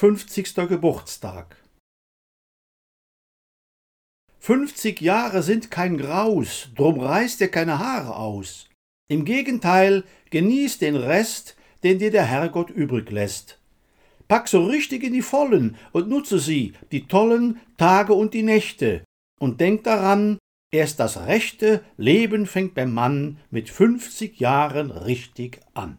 50. Geburtstag. 50 Jahre sind kein Graus, drum reißt dir keine Haare aus. Im Gegenteil, genieß den Rest, den dir der Herrgott übrig lässt. Pack so richtig in die Vollen und nutze sie, die tollen Tage und die Nächte, und denk daran, erst das rechte Leben fängt beim Mann mit 50 Jahren richtig an.